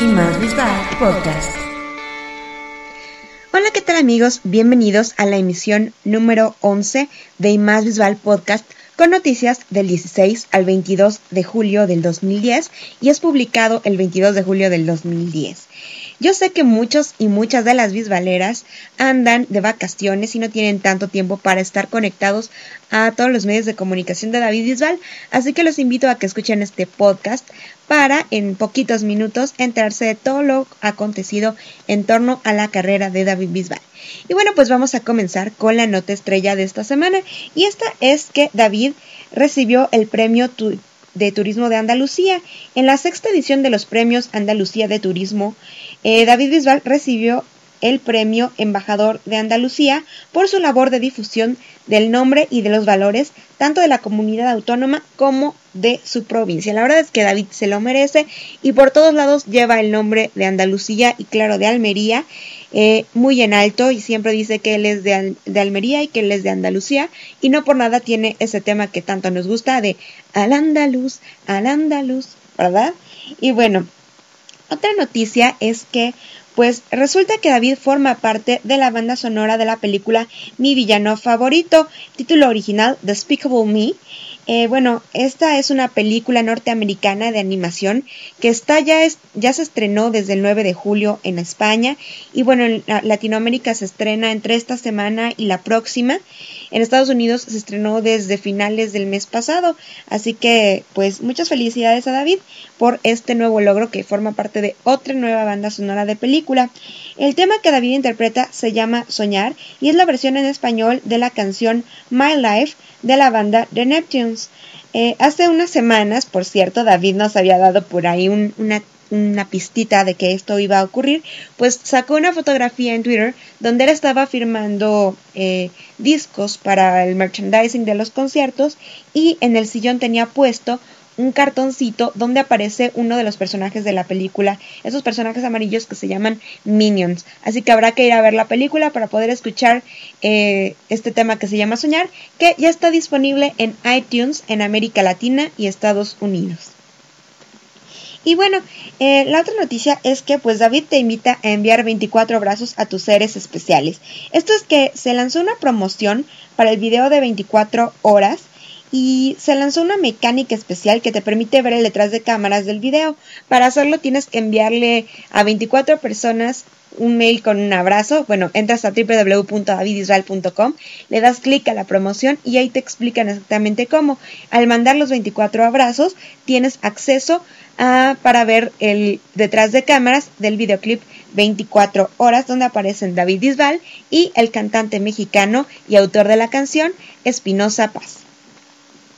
y Más Visual Podcast. Hola, ¿qué tal amigos? Bienvenidos a la emisión número 11 de Más Visual Podcast con noticias del 16 al 22 de julio del 2010 y es publicado el 22 de julio del 2010. Yo sé que muchos y muchas de las bisbaleras andan de vacaciones y no tienen tanto tiempo para estar conectados a todos los medios de comunicación de David Bisbal, así que los invito a que escuchen este podcast para en poquitos minutos enterarse de todo lo acontecido en torno a la carrera de David Bisbal. Y bueno, pues vamos a comenzar con la nota estrella de esta semana y esta es que David recibió el premio de Turismo de Andalucía. En la sexta edición de los premios Andalucía de Turismo, eh, David Bisbal recibió el premio Embajador de Andalucía por su labor de difusión del nombre y de los valores tanto de la comunidad autónoma como de su provincia. La verdad es que David se lo merece y por todos lados lleva el nombre de Andalucía y claro de Almería eh, muy en alto y siempre dice que él es de, de, Almería y que él es de Andalucía y no por nada tiene ese tema que tanto nos gusta de al andaluz, al andaluz, ¿verdad? Y bueno, otra noticia es que pues resulta que David forma parte de la banda sonora de la película Mi villano favorito, título original Despicable Me, eh, bueno, esta es una película norteamericana de animación que está ya, ya se estrenó desde el 9 de julio en España y bueno, en Latinoamérica se estrena entre esta semana y la próxima. En Estados Unidos se estrenó desde finales del mes pasado, así que pues muchas felicidades a David por este nuevo logro que forma parte de otra nueva banda sonora de película. El tema que David interpreta se llama Soñar y es la versión en español de la canción My Life de la banda The Neptunes. Eh, hace unas semanas, por cierto, David nos había dado por ahí una, pistita de que esto iba a ocurrir, pues sacó una fotografía en Twitter donde él estaba firmando eh, discos para el merchandising de los conciertos y en el sillón tenía puesto un cartoncito donde aparece uno de los personajes de la película, esos personajes amarillos que se llaman Minions. Así que habrá que ir a ver la película para poder escuchar eh, este tema que se llama Soñar, que ya está disponible en iTunes en América Latina y Estados Unidos. Y bueno, eh, la otra noticia es que pues David te invita a enviar 24 abrazos a tus seres especiales. Esto es que se lanzó una promoción para el video de 24 horas y se lanzó una mecánica especial que te permite ver el detrás de cámaras del video. Para hacerlo tienes que enviarle a 24 personas un mail con un abrazo. Bueno, entras a www.davidisrael.com, le das clic a la promoción y ahí te explican exactamente cómo. Al mandar los 24 abrazos, tienes acceso a, para ver el detrás de cámaras del videoclip 24 horas donde aparecen David Isbal y el cantante mexicano y autor de la canción Espinosa Paz.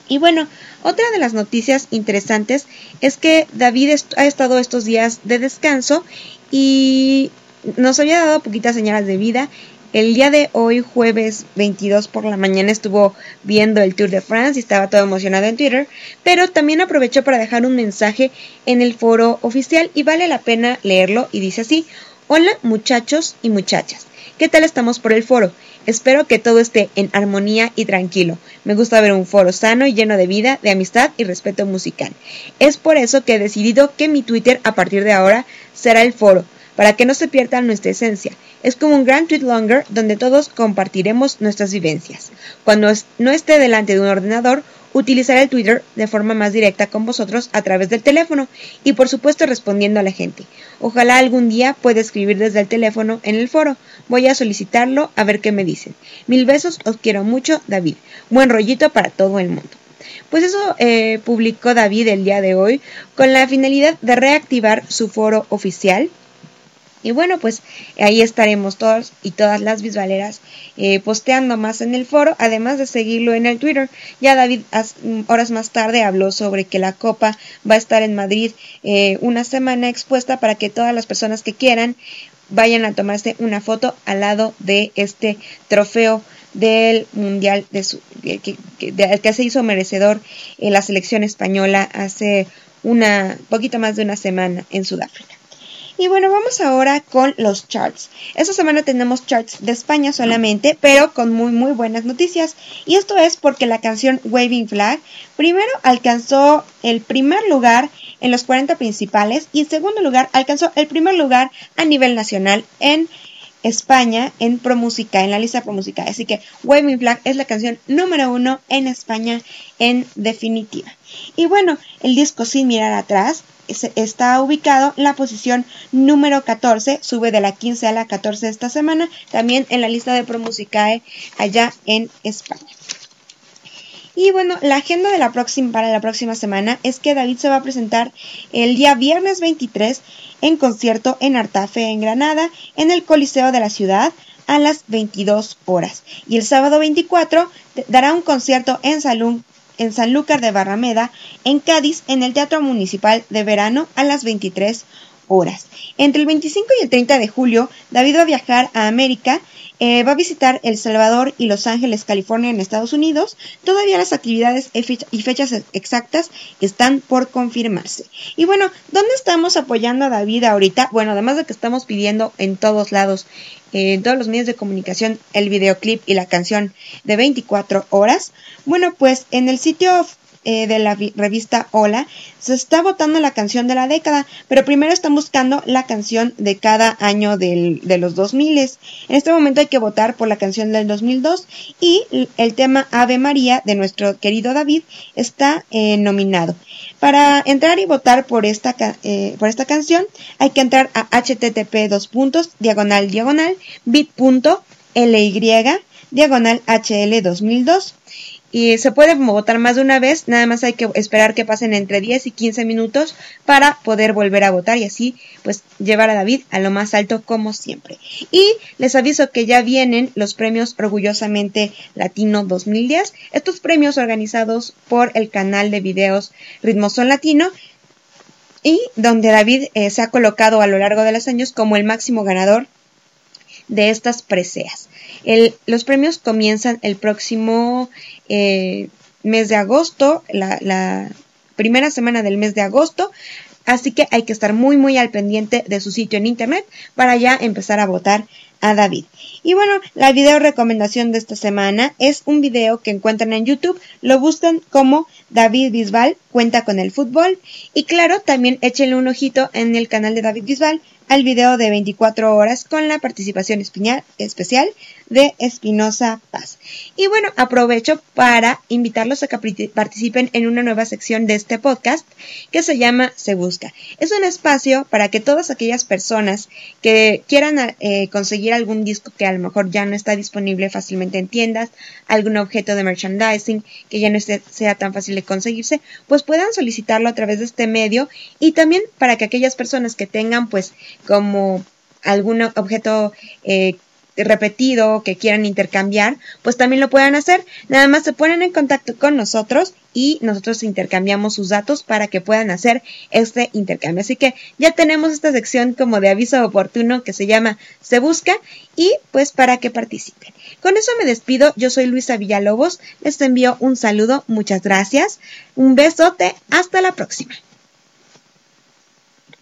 Y bueno, otra de las noticias interesantes es que David ha estado estos días de descanso y nos había dado poquitas señales de vida. El día de hoy, jueves 22 por la mañana, estuvo viendo el Tour de France y estaba todo emocionado en Twitter, pero también aprovechó para dejar un mensaje en el foro oficial y vale la pena leerlo y dice así, hola muchachos y muchachas, ¿qué tal estamos por el foro? Espero que todo esté en armonía y tranquilo. Me gusta ver un foro sano y lleno de vida, de amistad y respeto musical. Es por eso que he decidido que mi Twitter a partir de ahora será el foro, para que no se pierda nuestra esencia. Es como un gran tweet longer donde todos compartiremos nuestras vivencias. Cuando no esté delante de un ordenador, utilizaré el Twitter de forma más directa con vosotros a través del teléfono y por supuesto respondiendo a la gente. Ojalá algún día pueda escribir desde el teléfono en el foro. Voy a solicitarlo a ver qué me dicen. Mil besos, os quiero mucho, David. Buen rollito para todo el mundo. Pues eso eh, publicó David el día de hoy con la finalidad de reactivar su foro oficial y bueno, pues ahí estaremos todos y todas las visualeras eh, posteando más en el foro, además de seguirlo en el Twitter. Ya David horas más tarde habló sobre que la Copa va a estar en Madrid eh, una semana expuesta para que todas las personas que quieran vayan a tomarse una foto al lado de este trofeo del mundial de su, que, que se hizo merecedor en la selección española hace una poquito más de una semana en Sudáfrica. Y bueno, vamos ahora con los charts. Esta semana tenemos charts de España solamente, pero con muy muy buenas noticias. Y esto es porque la canción Waving Flag primero alcanzó el primer lugar en los 40 principales y en segundo lugar alcanzó el primer lugar a nivel nacional en España en ProMúsica, en la lista ProMúsica. Así que Waving Flag es la canción número uno en España en definitiva. Y bueno, el disco Sin Mirar Atrás está ubicado en la posición número 14, sube de la 15 a la 14 esta semana, también en la lista de ProMusicae allá en España. Y bueno, la agenda de la próxima, para la próxima semana es que David se va a presentar el día viernes 23 en concierto en Artafe, en Granada, en el Coliseo de la ciudad a las 22 horas. Y el sábado 24 dará un concierto en Salón en Sanlúcar de Barrameda, en Cádiz, en el Teatro Municipal de Verano a las 23 horas. Entre el 25 y el 30 de julio, David va a viajar a América eh, va a visitar El Salvador y Los Ángeles, California, en Estados Unidos. Todavía las actividades y fechas exactas están por confirmarse. Y bueno, ¿dónde estamos apoyando a David ahorita? Bueno, además de que estamos pidiendo en todos lados, eh, en todos los medios de comunicación, el videoclip y la canción de 24 horas. Bueno, pues en el sitio eh, de la revista Hola, se está votando la canción de la década, pero primero están buscando la canción de cada año del, de los 2000. En este momento hay que votar por la canción del 2002 y el tema Ave María de nuestro querido David está eh, nominado. Para entrar y votar por esta, eh, por esta canción hay que entrar a http dos puntos diagonal diagonal bit.ly diagonal hl 2002 y se puede votar más de una vez, nada más hay que esperar que pasen entre 10 y 15 minutos para poder volver a votar y así pues llevar a David a lo más alto como siempre. Y les aviso que ya vienen los premios Orgullosamente Latino 2010, estos premios organizados por el canal de videos Ritmosón Latino y donde David eh, se ha colocado a lo largo de los años como el máximo ganador de estas preseas. los premios comienzan el próximo eh, mes de agosto, la, la primera semana del mes de agosto, así que hay que estar muy muy al pendiente de su sitio en internet para ya empezar a votar a David. Y bueno, la video recomendación de esta semana es un video que encuentran en YouTube, lo buscan como David Bisbal cuenta con el fútbol y claro, también échenle un ojito en el canal de David Bisbal al video de 24 horas con la participación especial de Espinosa Paz. Y bueno, aprovecho para invitarlos a que participen en una nueva sección de este podcast que se llama Se Busca. Es un espacio para que todas aquellas personas que quieran eh, conseguir algún disco que a lo mejor ya no está disponible fácilmente en tiendas, algún objeto de merchandising que ya no sea tan fácil de conseguirse, pues puedan solicitarlo a través de este medio y también para que aquellas personas que tengan pues como algún objeto eh, repetido que quieran intercambiar, pues también lo puedan hacer. Nada más se ponen en contacto con nosotros y nosotros intercambiamos sus datos para que puedan hacer este intercambio. Así que ya tenemos esta sección como de aviso oportuno que se llama Se Busca y pues para que participen. Con eso me despido. Yo soy Luisa Villalobos. Les envío un saludo. Muchas gracias. Un besote. Hasta la próxima.